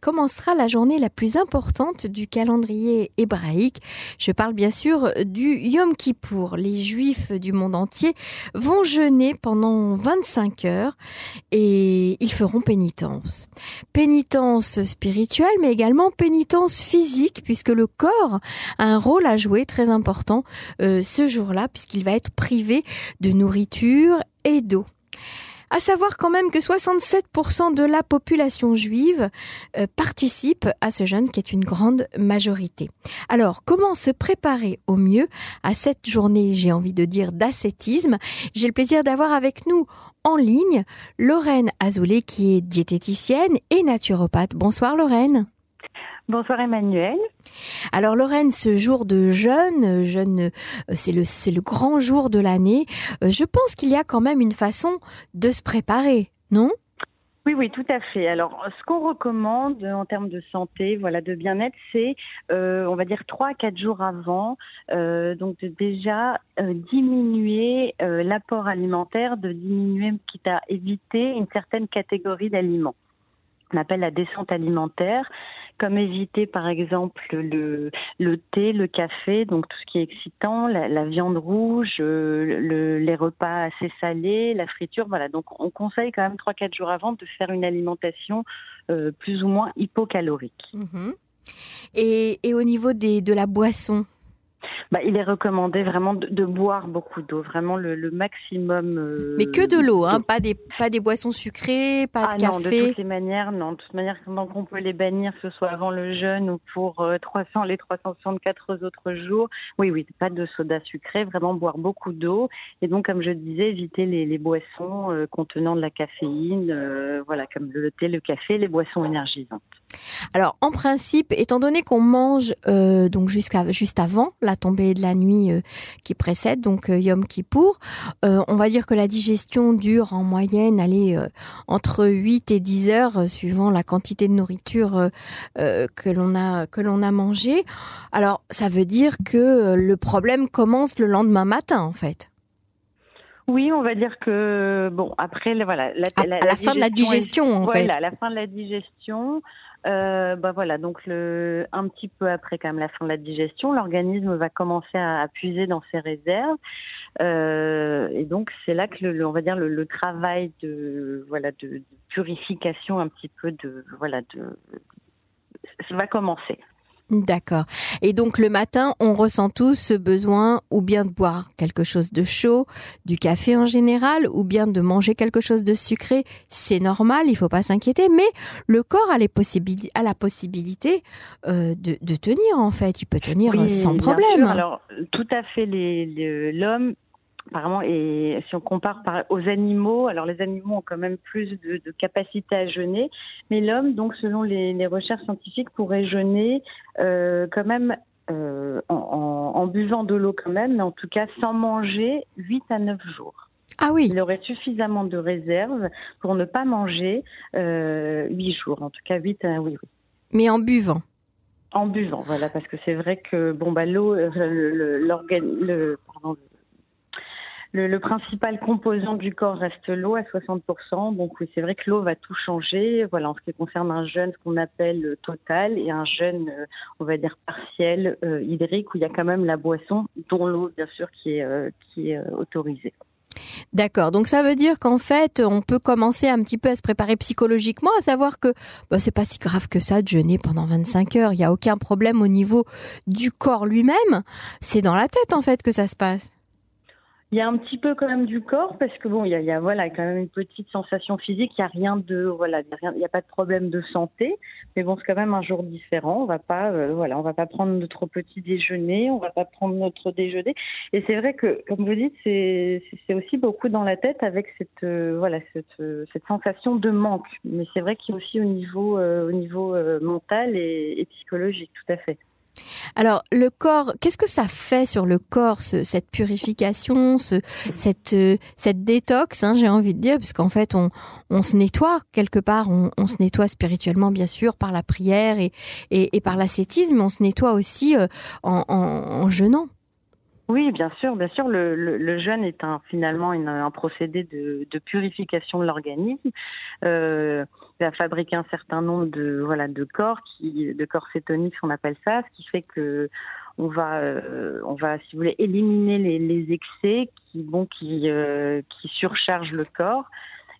commencera la journée la plus importante du calendrier hébraïque. Je parle bien sûr du Yom Kippour. Les juifs du monde entier vont jeûner pendant 25 heures et ils feront pénitence. Pénitence spirituelle mais également pénitence physique puisque le corps a un rôle à jouer très important euh, ce jour-là puisqu'il va être privé de nourriture et d'eau. À savoir quand même que 67% de la population juive euh, participe à ce jeûne qui est une grande majorité. Alors, comment se préparer au mieux à cette journée, j'ai envie de dire, d'ascétisme? J'ai le plaisir d'avoir avec nous en ligne Lorraine Azoulay qui est diététicienne et naturopathe. Bonsoir Lorraine. Bonsoir Emmanuel. Alors Lorraine, ce jour de jeûne, jeûne euh, c'est le, c'est le grand jour de l'année. Euh, je pense qu'il y a quand même une façon de se préparer, non? Oui, oui, tout à fait. Alors, ce qu'on recommande en termes de santé, voilà, de bien-être, c'est, euh, on va dire, trois à quatre jours avant, donc de déjà diminuer l'apport alimentaire, de diminuer, quitte à éviter une certaine catégorie d'aliments. On appelle la descente alimentaire comme éviter par exemple le, thé, le café, donc tout ce qui est excitant, la, viande rouge, euh, le, les repas assez salés, la friture, voilà. Donc on conseille quand même 3-4 jours avant de faire une alimentation euh, plus ou moins hypocalorique. Mhm. Et, et, au niveau des, de la boisson bah, il est recommandé vraiment de, boire beaucoup d'eau, vraiment le, maximum. Euh, Mais que de l'eau, hein, pas des pas des boissons sucrées, pas de ah café. Non, de toutes les manières, non. De toute manière, donc on peut les bannir, que ce soit avant le jeûne ou pour 300 euh, les 364 autres jours. Oui, oui, pas de soda sucré, vraiment boire beaucoup d'eau. Et donc, comme je disais, éviter les, les boissons euh, contenant de la caféine, voilà, comme le thé, le café, les boissons énergisantes. Alors, en principe, étant donné qu'on mange donc jusqu'à juste avant la tombée de la nuit euh, qui précède, donc euh, Yom Kippour. Euh, on va dire que la digestion dure en moyenne aller entre 8 et 10 heures suivant la quantité de nourriture que l'on a que l'on a mangé. Alors ça veut dire que le problème commence le lendemain matin en fait. Oui, on va dire que bon après voilà la, à, la, fin de la digestion en fait. Voilà, à la fin de la digestion, euh, bah voilà, donc le, un petit peu après quand même la fin de la digestion, l'organisme va commencer à, puiser dans ses réserves, euh, et donc c'est là que le, on va dire le, le, travail de voilà de, de, purification un petit peu de voilà de va commencer. D'accord. Et donc le matin, on ressent tous ce besoin ou bien de boire quelque chose de chaud, du café en général, ou bien de manger quelque chose de sucré. C'est normal, il faut pas s'inquiéter, mais le corps a, les a la possibilité euh, de, de, tenir en fait. Il peut tenir sans problème. Alors tout à fait, l'homme apparemment, et si on compare aux animaux, alors les animaux ont quand même plus de, capacité à jeûner, mais l'homme, donc selon les, recherches scientifiques, pourrait jeûner euh, quand même euh, en, buvant de l'eau quand même, mais en tout cas sans manger 8 à 9 jours. Ah oui. Il aurait suffisamment de réserves pour ne pas manger euh, 8 jours, en tout cas 8 à oui, oui. Mais en buvant en buvant, voilà, parce que c'est vrai que bon bah l'eau, euh, le, pardon, le, principal composant du corps reste l'eau à 60%. Donc oui, c'est vrai que l'eau va tout changer. Voilà, en ce qui concerne un jeûne, ce qu'on appelle total, et un jeûne, euh, on va dire partiel, euh, hydrique, où il y a quand même la boisson, dont l'eau, bien sûr, qui est, euh, autorisée. D'accord. Donc ça veut dire qu'en fait, on peut commencer un petit peu à se préparer psychologiquement, à savoir que bah, c'est pas si grave que ça de jeûner pendant 25 heures. Il y a aucun problème au niveau du corps lui-même. C'est dans la tête en fait que ça se passe. Il y a un petit peu quand même du corps parce que bon, il y a, il y a voilà quand même une petite sensation physique. Il y a rien de voilà, il n'y a, pas de problème de santé, mais bon, c'est quand même un jour différent. On va pas euh, voilà, on va pas prendre notre petit déjeuner, on va pas prendre notre déjeuner. Et c'est vrai que comme vous dites, c'est c'est aussi beaucoup dans la tête avec cette euh, voilà cette cette sensation de manque. Mais c'est vrai qu'il y a aussi au niveau euh, au niveau mental et psychologique, tout à fait. Alors, le corps, qu'est-ce que ça fait sur le corps, cette purification, cette, euh, cette détox, hein, j'ai envie de dire, puisqu'en fait, on, on se nettoie quelque part, on, se nettoie spirituellement, bien sûr, par la prière et, et, par l'ascétisme, mais on se nettoie aussi euh, en, jeûnant. Oui, bien sûr, bien sûr. Le, jeûne est un, finalement un procédé de, de purification de l'organisme. Euh, va fabriquer un certain nombre de voilà de corps qui de corps cétoniques on appelle ça ce qui fait que on va euh, on va si vous voulez éliminer les, excès qui bon qui euh, qui surchargent le corps.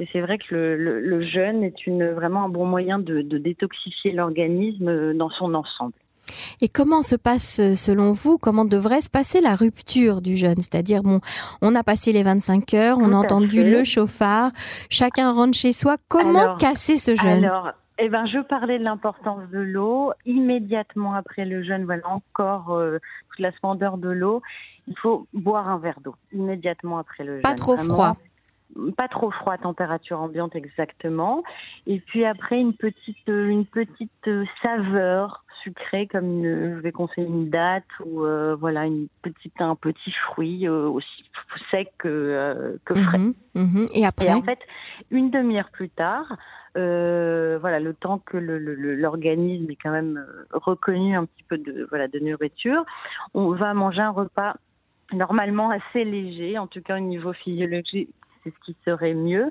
Et c'est vrai que le, jeûne est une vraiment un bon moyen de, de détoxifier l'organisme dans son ensemble et comment se passe, euh, selon vous, comment devrait se passer la rupture du jeûne? C'est-à-dire, bon, on a passé les 25 heures, on a entendu le chauffard, chacun rentre chez soi. Comment casser ce jeûne? alors, eh ben, je parlais de l'importance de l'eau. Immédiatement après le jeûne, voilà encore euh, toute la splendeur de l'eau. Il faut boire un verre d'eau immédiatement après le jeûne. Pas trop froid pas trop froid, température ambiante exactement. Et puis après une petite une petite saveur sucrée comme une, je vais conseiller une date ou euh, voilà une petite un petit fruit euh, aussi sec que euh, que frais. Mhm, mhm. Et après. Et en fait, une demi-heure plus tard, voilà le temps que l'organisme est quand même reconnu un petit peu de voilà de nourriture, on va manger un repas normalement assez léger, en tout cas au niveau physiologique, c'est ce qui serait mieux.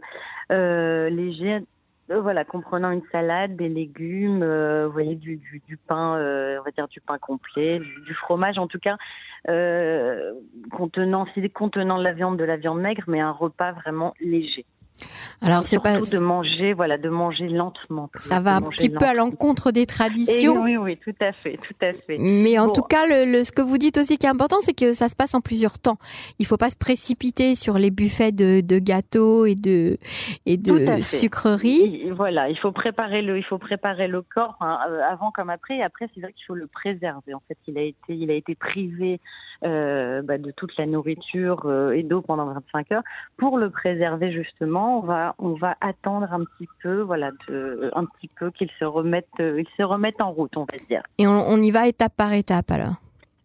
Euh, léger, voilà, comprenant une salade, des légumes, euh, vous voyez, du, du, du pain, euh, on va dire du pain complet, du, fromage en tout cas, euh, contenant, contenant de la viande, de la viande maigre, mais un repas vraiment léger. Alors c'est pas de manger, voilà, de manger lentement. Ça va un petit peu à l'encontre des traditions. oui, oui, tout à fait, tout à fait. Mais en tout cas, le, ce que vous dites aussi qui est important, c'est que ça se passe en plusieurs temps. Il faut pas se précipiter sur les buffets de, de gâteaux et de et de sucreries. voilà, il faut préparer le, il faut préparer le corps euh, avant comme après. Et après, c'est vrai qu'il faut le préserver. En fait, il a été, il a été privé euh, bah, de toute la nourriture euh, et d'eau pendant 25 heures pour le préserver justement on va on va attendre un petit peu, voilà, de, un petit peu qu'ils se remettent, euh, ils se remettent en route, on va dire. Et on, y va étape par étape alors.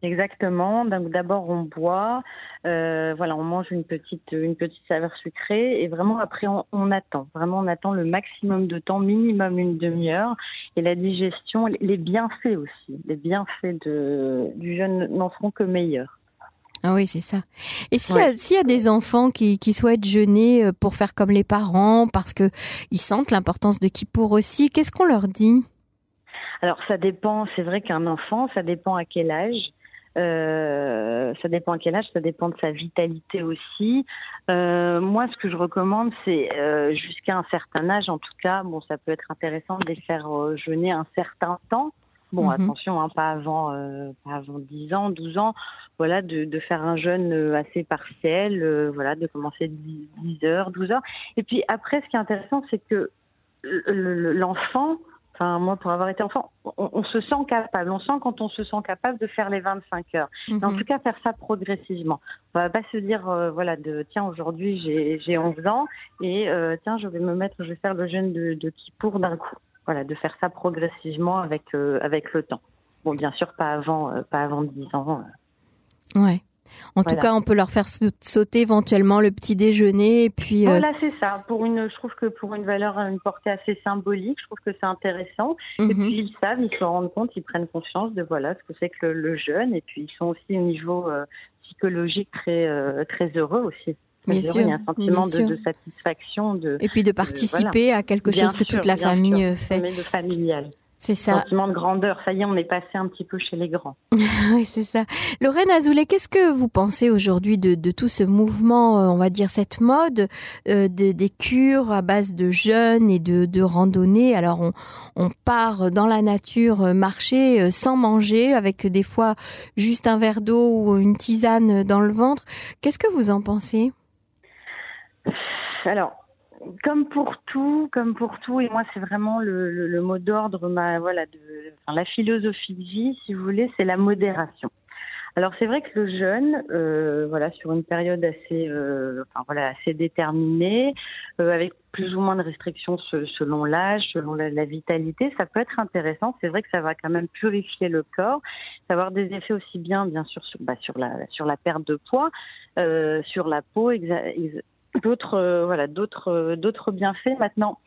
Exactement. Donc d'abord on boit, euh, voilà, on mange une petite une petite saveur sucrée et vraiment après on, attend. Vraiment on attend le maximum de temps, minimum une demi-heure. Et la digestion, les bienfaits aussi, les bienfaits de, du jeûne n'en seront que meilleurs. Ah oui, c'est ça. Et s'il y, a des enfants qui, souhaitent jeûner euh, pour faire comme les parents, parce que ils sentent l'importance de Kippour aussi, qu'est-ce qu'on leur dit? Alors ça dépend. C'est vrai qu'un enfant, ça dépend à quel âge. Euh, ça dépend à quel âge, ça dépend de sa vitalité aussi. Euh, moi, ce que je recommande, c'est jusqu'à un certain âge, en tout cas, bon, ça peut être intéressant de les faire jeûner un certain temps. Bon, mhm. attention, hein, pas avant, pas avant 10 ans, 12 ans voilà, de, de, faire un jeûne euh, assez partiel, euh, voilà, de commencer 10, 10, heures, 12 heures. Et puis après, ce qui est intéressant, c'est que l'enfant, enfin moi pour avoir été enfant, on, se sent capable, on sent quand on se sent capable de faire les 25 heures. En mhm. tout cas, faire ça progressivement. On va pas se dire, euh, voilà, de tiens aujourd'hui j'ai 11 ans et tiens je vais me mettre, je vais faire le jeûne de, de Kippour d'un coup. Voilà, de faire ça progressivement avec avec le temps. Bon, bien sûr pas avant pas avant 10 ans. Ouais. En tout cas, on peut leur faire sauter éventuellement le petit déjeuner et puis. Euh, voilà, c'est ça. Pour une, je trouve que pour une valeur, une portée assez symbolique, je trouve que c'est intéressant. Et mhm. puis ils savent, ils se rendent compte, ils prennent conscience de voilà ce que c'est que le, jeûne. Et puis ils sont aussi au niveau euh, psychologique très euh, très heureux aussi. Bien sûr, il y a un sentiment de, satisfaction. De, et puis de participer à quelque chose que toute la famille fait. De familial. C'est ça. Sentiment de grandeur. Ça y est, on est passé un petit peu chez les grands. oui, c'est ça. Lorraine Azoulay, qu'est-ce que vous pensez aujourd'hui de, tout ce mouvement, euh, on va dire cette mode euh, des cures à base de jeûne et de, de randonnée? Alors, on, on, part dans la nature euh, marcher sans manger, avec des fois juste un verre d'eau ou une tisane dans le ventre. Qu'est-ce que vous en pensez? Alors, comme pour tout, comme pour tout, et moi c'est vraiment le, mot d'ordre, voilà, la philosophie de vie, si vous voulez, c'est la modération. Alors c'est vrai que le jeûne, euh, voilà, sur une période assez, euh, enfin voilà, assez déterminée, euh, avec plus ou moins de restrictions selon l'âge, selon la, vitalité, ça peut être intéressant. C'est vrai que ça va quand même purifier le corps, ça va avoir des effets aussi bien, bien sûr, sur, bah, sur la sur la perte de poids, sur la peau, d'autres, euh, voilà, d'autres, d'autres bienfaits. Maintenant.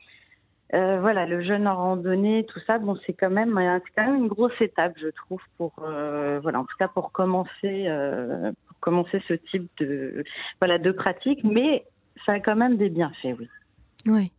Euh, voilà, le jeûne en randonnée, tout ça, bon, c'est quand même, une grosse étape, je trouve, pour, euh, voilà, en tout cas pour commencer, euh, pour commencer ce type de, voilà, de pratique, mais ça a quand même des bienfaits, oui. Oui.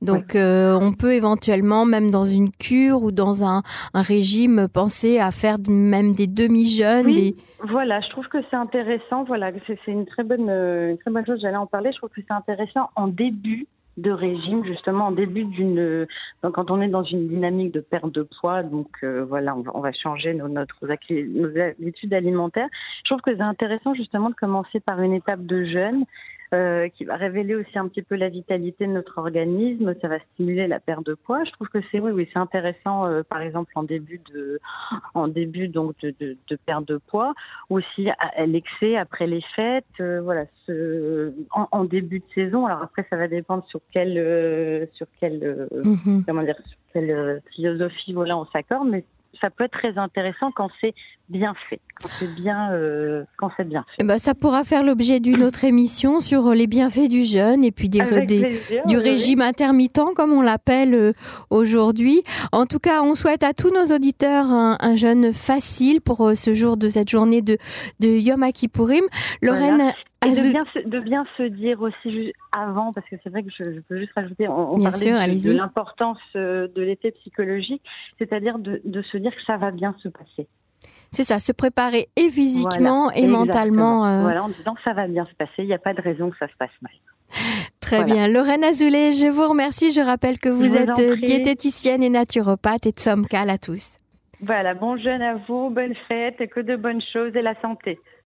Donc, on peut éventuellement, même dans une cure ou dans un, un régime, penser à faire même des demi-jeûnes. Oui, Voilà, je trouve que c'est intéressant. Voilà, c'est une très bonne, une très bonne chose. J'allais en parler. Je trouve que c'est intéressant en début de régime justement en début d'une quand on est dans une dynamique de perte de poids donc euh, voilà on va, changer nos, notre, nos habitudes alimentaires je trouve que c'est intéressant justement de commencer par une étape de jeûne euh, qui va révéler aussi un petit peu la vitalité de notre organisme. Ça va stimuler la perte de poids. Je trouve que c'est oui, oui, c'est intéressant, euh, par exemple en début de, en début donc de, de, de perte de poids, aussi à, l'excès après les fêtes. Euh, voilà, ce, en, en, début de saison. Alors après, ça va dépendre sur quelle, sur quelle, mm-hmm. comment dire, sur quelle philosophie voilà on s'accorde, mais ça peut être très intéressant quand c'est bien fait, quand c'est bien, euh, quand c'est bien fait. Bah, ça pourra faire l'objet d'une autre émission sur les bienfaits du jeûne et puis des, du régime intermittent, comme on l'appelle euh, aujourd'hui. En tout cas, on souhaite à tous nos auditeurs un, jeûne facile pour euh, ce jour de cette journée de, de Yom Kippourim. Lorraine, et de bien, se, de bien se dire aussi avant, parce que c'est vrai que je, je, peux juste rajouter, on, on parlait de, l'importance euh, de l'été psychologique, c'est-à-dire de, de, se dire que ça va bien se passer. C'est ça, se préparer et physiquement et mentalement. Euh... Voilà, en disant que ça va bien se passer, il n'y a pas de raison que ça se passe mal. Très bien. Lorraine Azoulay, je vous remercie. Je rappelle que vous, êtes diététicienne et naturopathe et de Somcal à tous. Voilà, bon jeûne à vous, bonne fête et que de bonnes choses et la santé.